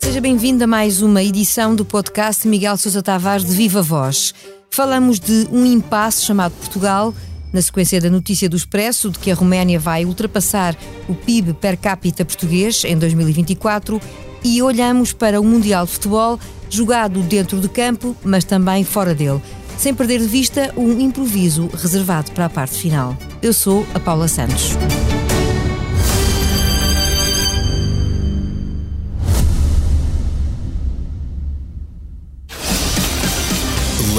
Seja bem-vindo a mais uma edição do podcast Miguel Sousa Tavares de Viva Voz. Falamos de um impasse chamado Portugal, na sequência da notícia do Expresso de que a Roménia vai ultrapassar o PIB per capita português em 2024 e olhamos para o Mundial de Futebol jogado dentro de campo, mas também fora dele, sem perder de vista um improviso reservado para a parte final. Eu sou a Paula Santos.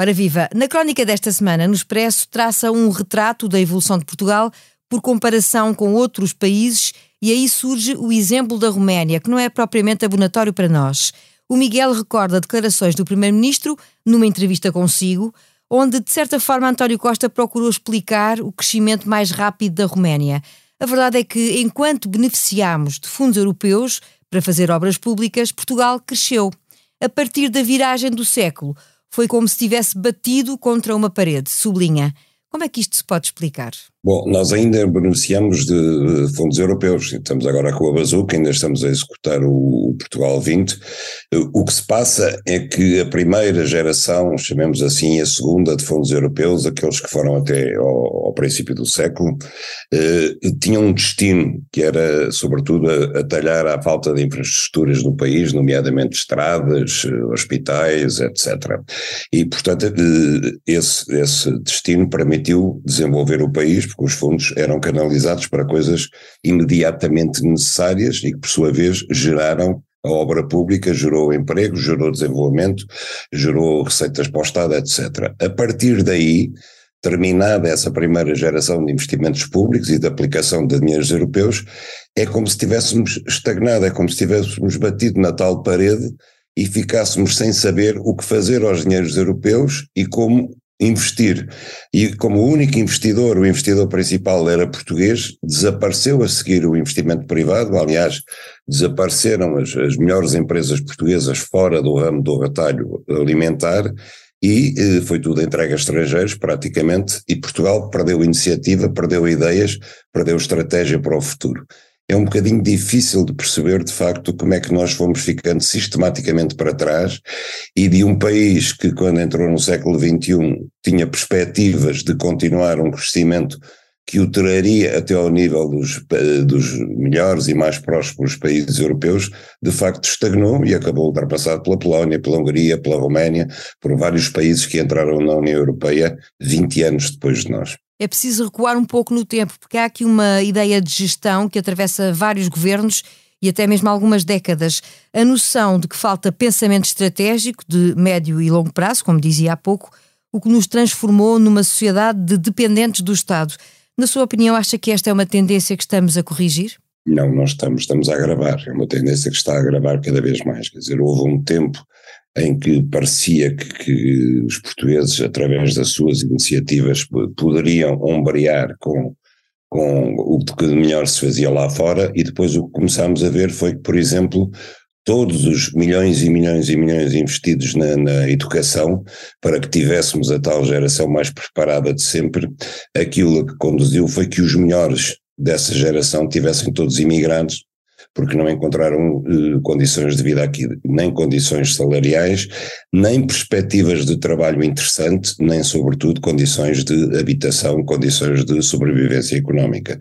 Ora viva, na crónica desta semana, no Expresso, traça um retrato da evolução de Portugal por comparação com outros países e aí surge o exemplo da Roménia, que não é propriamente abonatório para nós. O Miguel recorda declarações do Primeiro-Ministro numa entrevista consigo, onde, de certa forma, António Costa procurou explicar o crescimento mais rápido da Roménia. A verdade é que, enquanto beneficiámos de fundos europeus para fazer obras públicas, Portugal cresceu. A partir da viragem do século, foi como se tivesse batido contra uma parede, sublinha. Como é que isto se pode explicar? Bom, nós ainda beneficiamos de fundos europeus, estamos agora com a Bazuca, ainda estamos a executar o Portugal 20. O que se passa é que a primeira geração, chamemos assim, a segunda de fundos europeus, aqueles que foram até ao, ao princípio do século, eh, tinham um destino que era, sobretudo, a, a à falta de infraestruturas no país, nomeadamente estradas, hospitais, etc. E, portanto, eh, esse, esse destino permitiu desenvolver o país porque os fundos eram canalizados para coisas imediatamente necessárias e que, por sua vez, geraram a obra pública, gerou emprego, gerou desenvolvimento, gerou receitas para o Estado, etc. A partir daí, terminada essa primeira geração de investimentos públicos e de aplicação de dinheiros europeus, é como se estivéssemos estagnado, é como se tivéssemos batido na tal parede e ficássemos sem saber o que fazer aos dinheiros europeus e como investir. E como o único investidor, o investidor principal era português, desapareceu a seguir o investimento privado, aliás, desapareceram as, as melhores empresas portuguesas fora do ramo do retalho alimentar e eh, foi tudo entregue a estrangeiros praticamente e Portugal perdeu iniciativa, perdeu ideias, perdeu estratégia para o futuro é um bocadinho difícil de perceber, de facto, como é que nós fomos ficando sistematicamente para trás e de um país que, quando entrou no século XXI, tinha perspectivas de continuar um crescimento que o traria até ao nível dos, dos melhores e mais prósperos países europeus, de facto estagnou e acabou ultrapassado pela Polónia, pela Hungria, pela Roménia, por vários países que entraram na União Europeia 20 anos depois de nós é preciso recuar um pouco no tempo, porque há aqui uma ideia de gestão que atravessa vários governos e até mesmo algumas décadas. A noção de que falta pensamento estratégico de médio e longo prazo, como dizia há pouco, o que nos transformou numa sociedade de dependentes do Estado. Na sua opinião, acha que esta é uma tendência que estamos a corrigir? Não, nós estamos, estamos a agravar. É uma tendência que está a agravar cada vez mais. Quer dizer, houve um tempo em que parecia que, que, os portugueses, através das suas iniciativas, poderiam ombrear com, com o que de melhor se fazia lá fora, e depois o que começámos a ver foi que, por exemplo, todos os milhões e milhões e milhões investidos na, na, educação para que tivéssemos a tal geração mais preparada de sempre, aquilo que conduziu foi que os melhores dessa geração tivessem todos imigrantes porque não encontraram eh, condições de vida aqui, nem condições salariais, nem perspectivas de trabalho interessante, nem, sobretudo, condições de habitação, condições de sobrevivência económica.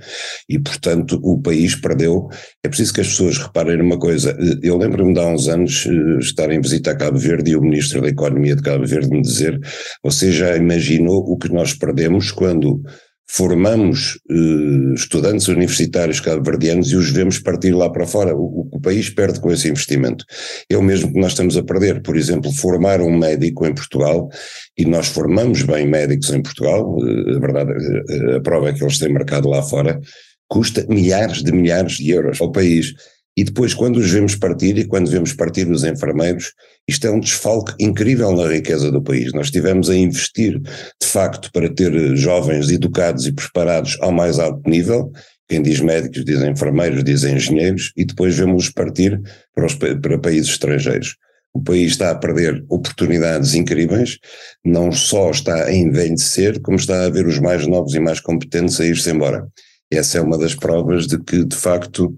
E, portanto, o país perdeu. É preciso que as pessoas reparem numa coisa. Eh, eu lembro-me de há uns anos eh, estar em visita a Cabo Verde e o Ministro da Economia de Cabo Verde me dizer: Você já imaginou o que nós perdemos quando formamos eh, estudantes universitários cabo-verdianos e os vemos partir lá para fora. O, o, país perde com esse investimento. É o mesmo que nós estamos a perder. Por exemplo, formar um médico em Portugal, e nós formamos bem médicos em Portugal, eh, a verdade, eh, a prova é que eles têm mercado lá fora, custa milhares de milhares de euros ao país. E depois, quando os vemos partir e quando vemos partir os enfermeiros, isto é um desfalque incrível na riqueza do país. Nós estivemos a investir, de facto, para ter jovens educados e preparados ao mais alto nível. Quem diz médicos, diz enfermeiros, diz engenheiros, e depois vemos-los partir para, os, para países estrangeiros. O país está a perder oportunidades incríveis, não só está a envelhecer, como está a ver os mais novos e mais competentes a ir-se embora. Essa é uma das provas de que, de facto,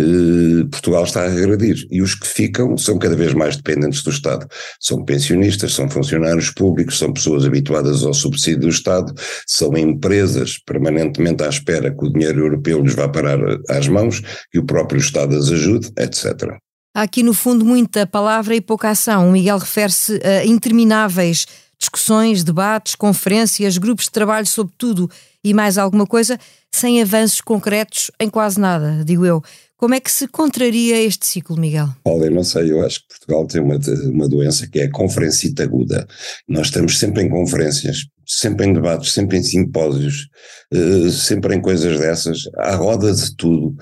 eh, Portugal está a regredir. E os que ficam são cada vez mais dependentes do Estado. São pensionistas, são funcionários públicos, são pessoas habituadas ao subsídio do Estado, são empresas permanentemente à espera que o dinheiro europeu lhes vá parar às mãos, que o próprio Estado as ajude, etc. Há aqui, no fundo, muita palavra e pouca ação. O Miguel refere-se a intermináveis discussões, debates, conferências, grupos de trabalho sobre tudo e mais alguma coisa, sem avanços concretos em quase nada, digo eu. Como é que se contraria este ciclo, Miguel? Olha, eu não sei, eu acho que Portugal tem uma, uma doença que é a conferencita aguda. Nós estamos sempre em conferências, sempre em debates, sempre em simpósios, uh, sempre em coisas dessas, à roda de tudo.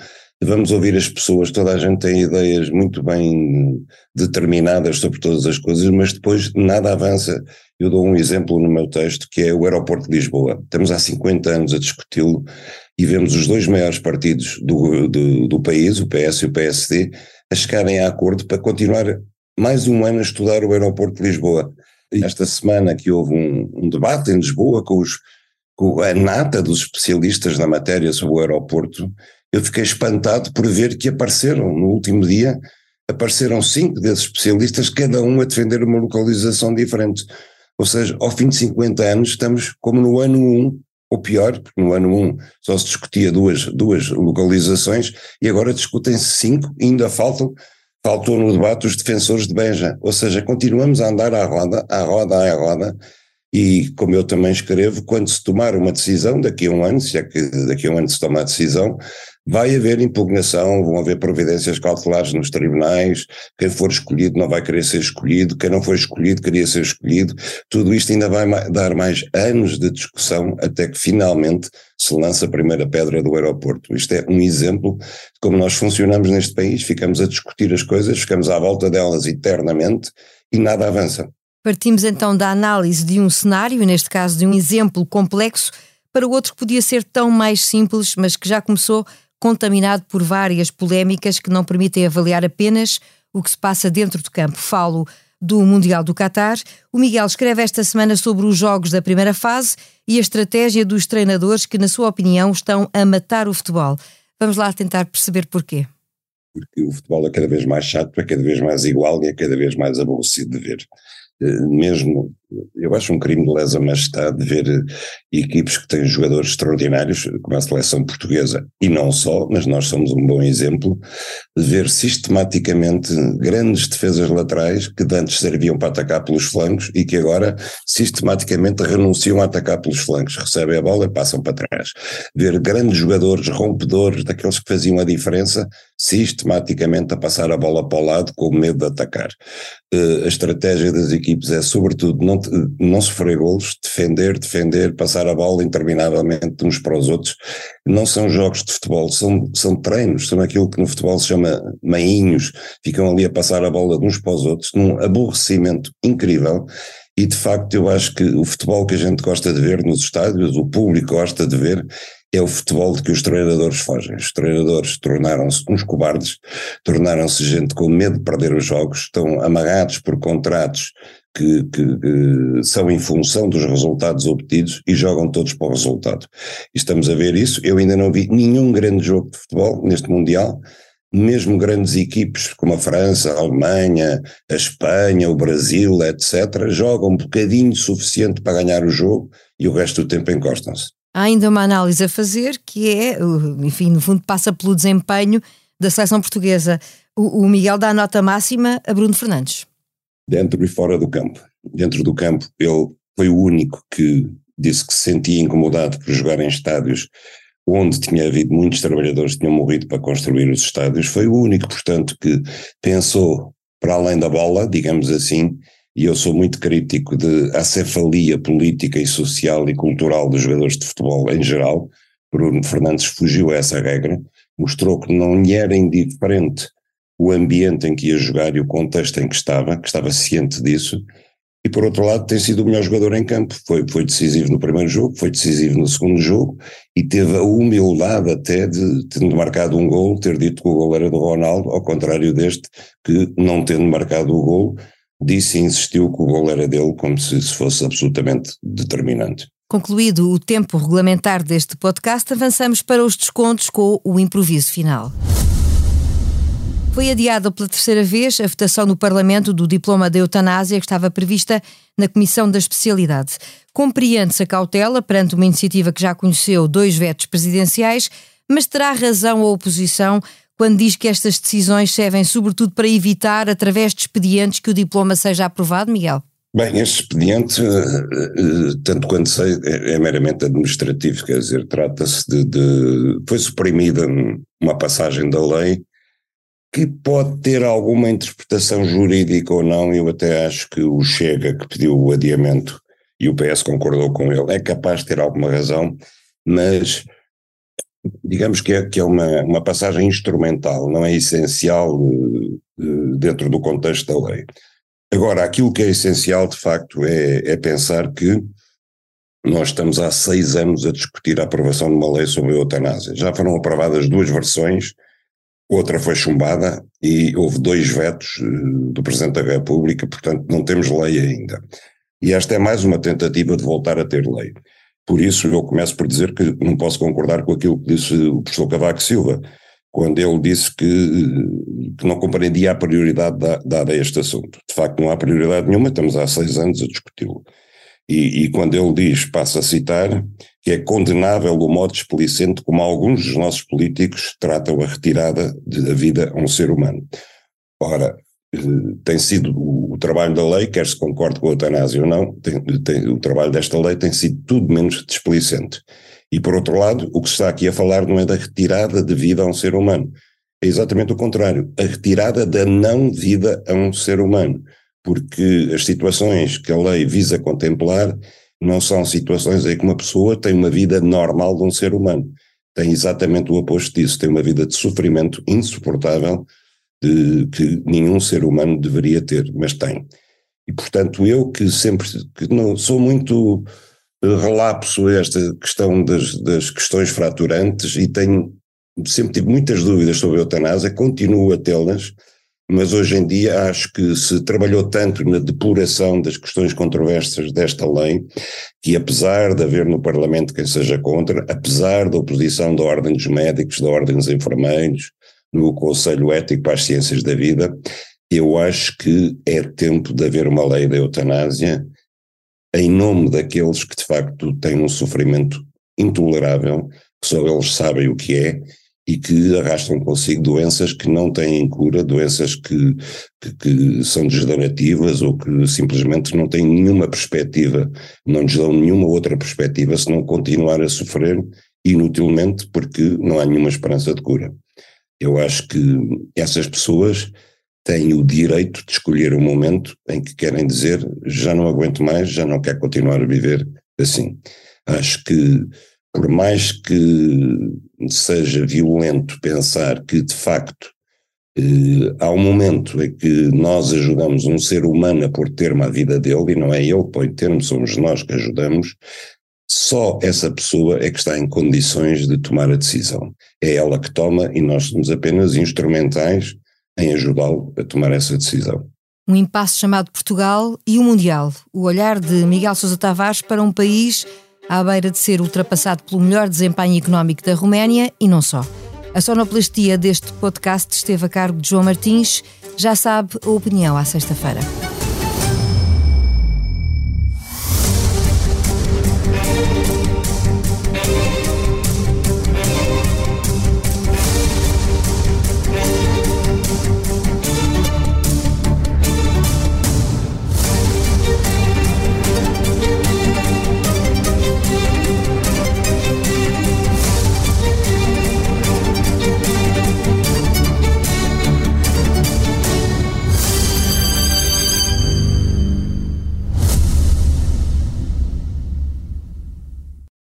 Vamos ouvir as pessoas, toda a gente tem ideias muito bem determinadas sobre todas as coisas, mas depois nada avança. Eu dou um exemplo no meu texto que é o aeroporto de Lisboa. Estamos há 50 anos a discuti-lo e vemos os dois maiores partidos do, do, do país, o PS e o PSD, a chegarem a acordo para continuar mais um ano a estudar o aeroporto de Lisboa. Esta semana que houve um, um debate em Lisboa com, os, com a nata dos especialistas na matéria sobre o aeroporto, eu fiquei espantado por ver que apareceram no último dia, apareceram cinco desses especialistas, cada um a defender uma localização diferente. Ou seja, ao fim de 50 anos estamos como no ano 1 ou pior, porque no ano 1 só se discutia duas, duas localizações e agora discutem-se cinco e ainda faltam, faltou no debate os defensores de Benja. Ou seja, continuamos a andar à roda, à roda, à roda, e como eu também escrevo, quando se tomar uma decisão, daqui a um ano, se é que daqui a um ano se toma a decisão, Vai haver impugnação, vão haver providências cautelares nos tribunais, quem for escolhido não vai querer ser escolhido, quem não for escolhido queria ser escolhido. Tudo isto ainda vai dar mais anos de discussão até que finalmente se lança a primeira pedra do aeroporto. Isto é um exemplo de como nós funcionamos neste país, ficamos a discutir as coisas, ficamos à volta delas eternamente e nada avança. Partimos então da análise de um cenário, neste caso de um exemplo complexo, para outro que podia ser tão mais simples, mas que já começou contaminado por várias polémicas que não permitem avaliar apenas o que se passa dentro do campo. Falo do Mundial do Qatar. O Miguel escreve esta semana sobre os jogos da primeira fase e a estratégia dos treinadores que, na sua opinião, estão a matar o futebol. Vamos lá tentar perceber porquê. Porque o futebol é cada vez mais chato, é cada vez mais igual e é cada vez mais aborrecido de ver. Eh, mesmo, eu acho um crime de lesa majestade ver eh, equipes que têm jogadores extraordinários, como a seleção portuguesa, e não só, mas nós somos um bom exemplo, de ver sistematicamente grandes defesas laterais que antes serviam para atacar pelos flancos e que agora sistematicamente renunciam a atacar pelos flancos, recebem a bola e passam para trás. Ver grandes jogadores rompedores, daqueles que faziam a diferença, sistematicamente a passar a bola para o lado com medo de atacar. Uh, a estratégia das equipes é, sobretudo, não, não sofrer golos, defender, defender, passar a bola interminavelmente uns para os outros. Não são jogos de futebol, são, são treinos, são aquilo que no futebol se chama mainhos, ficam ali a passar a bola de uns para os outros, num aborrecimento incrível. E de facto, eu acho que o futebol que a gente gosta de ver nos estádios, o público gosta de ver, é o futebol de que os treinadores fogem. Os treinadores tornaram-se uns cobardes, tornaram-se gente com medo de perder os jogos, estão amarrados por contratos que, que, que, são em função dos resultados obtidos e jogam todos para o resultado. Estamos a ver isso. Eu ainda não vi nenhum grande jogo de futebol neste Mundial, mesmo grandes equipes como a França, a Alemanha, a Espanha, o Brasil, etc., jogam um bocadinho suficiente para ganhar o jogo e o resto do tempo encostam-se. Há ainda uma análise a fazer que é, enfim, no fundo passa pelo desempenho da seleção portuguesa. O, o Miguel dá a nota máxima a Bruno Fernandes. Dentro e fora do campo. Dentro do campo, ele foi o único que disse que se sentia incomodado por jogar em estádios onde tinha havido muitos trabalhadores que tinham morrido para construir os estádios. Foi o único, portanto, que pensou para além da bola, digamos assim, e eu sou muito crítico de acefalia política e social e cultural dos jogadores de futebol em geral, Bruno Fernandes fugiu a essa regra, mostrou que não lhe era indiferente o ambiente em que ia jogar e o contexto em que estava, que estava ciente disso, e por outro lado tem sido o melhor jogador em campo, foi, foi decisivo no primeiro jogo, foi decisivo no segundo jogo e teve a humildade até de, tendo marcado um gol, ter dito que o gol era do Ronaldo, ao contrário deste, que não tendo marcado o gol, disse e insistiu que o gol era dele como se fosse absolutamente determinante. Concluído o tempo regulamentar deste podcast, avançamos para os descontos com o improviso final. Foi adiada pela terceira vez a votação no Parlamento do diploma de eutanásia que estava prevista na Comissão da Especialidade. Compreende-se a cautela perante uma iniciativa que já conheceu dois vetos presidenciais, mas terá razão a oposição quando diz que estas decisões servem sobretudo para evitar, através de expedientes, que o diploma seja aprovado, Miguel? Bem, este expediente, eh, eh, tanto quanto sei, é, é meramente administrativo, quer dizer, trata-se de, de. Foi suprimida uma passagem da lei que pode ter alguma interpretação jurídica ou não, eu até acho que o Chega, que pediu o adiamento e o PS concordou com ele, é capaz de ter alguma razão, mas digamos que é, que é uma, uma passagem instrumental, não é essencial uh, dentro do contexto da lei. Agora, aquilo que é essencial, de facto, é, é pensar que nós estamos há seis anos a discutir a aprovação de uma lei sobre a eutanásia. Já foram aprovadas duas versões, outra foi chumbada e houve dois vetos eh, do Presidente da República, portanto não temos lei ainda. E esta é mais uma tentativa de voltar a ter lei. Por isso eu começo por dizer que não posso concordar com aquilo que disse o professor Cavaco Silva, quando ele disse que, eh, que não compreendia a prioridade dada a este assunto. De facto não há prioridade nenhuma, estamos há seis anos a discuti-lo. E, e, quando ele diz, passo a citar, que é condenável o modo explicente como alguns dos nossos políticos tratam a retirada da vida a um ser humano. Ora, eh, tem sido o, trabalho da lei, quer se concorde com a eutanásia ou não, tem, tem, o trabalho desta lei tem sido tudo menos displicente. E por outro lado, o que se está aqui a falar não é da retirada de vida a um ser humano, é exatamente o contrário, a retirada da não vida a um ser humano porque as situações que a lei visa contemplar não são situações em que uma pessoa tem uma vida normal de um ser humano. Tem exatamente o oposto disso, tem uma vida de sofrimento insuportável de, que nenhum ser humano deveria ter, mas tem. E portanto eu que sempre que não sou muito relapso a esta questão das, das questões fraturantes e tenho sempre tive muitas dúvidas sobre a eutanásia, continuo a tê-las, mas hoje em dia acho que se trabalhou tanto na depuração das questões controversas desta lei, que apesar de haver no Parlamento quem seja contra, apesar da oposição da Ordem dos Médicos, da Ordem dos Enfermeiros, no Conselho Ético para as Ciências da Vida, eu acho que é tempo de haver uma lei da eutanásia em nome daqueles que de facto têm um sofrimento intolerável, que só eles sabem o que é, e que arrastam consigo doenças que não têm cura, doenças que, que, que, são degenerativas ou que simplesmente não têm nenhuma perspectiva, não lhes dão nenhuma outra perspectiva senão continuar a sofrer inutilmente porque não há nenhuma esperança de cura. Eu acho que essas pessoas têm o direito de escolher o momento em que querem dizer já não aguento mais, já não quero continuar a viver assim. Acho que por mais que seja violento pensar que, de facto, eh, há um momento em que nós ajudamos um ser humano a pôr termo à vida dele, e não é ele que põe termo, somos nós que ajudamos, só essa pessoa é que está em condições de tomar a decisão. É ela que toma e nós somos apenas instrumentais em ajudá-lo a tomar essa decisão. Um impasse chamado Portugal e o Mundial. O olhar de Miguel Sousa Tavares para um país à beira de ser ultrapassado pelo melhor desempenho económico da Roménia e não só. A sonoplastia deste podcast esteve a cargo de João Martins. Já sabe a opinião à sexta-feira.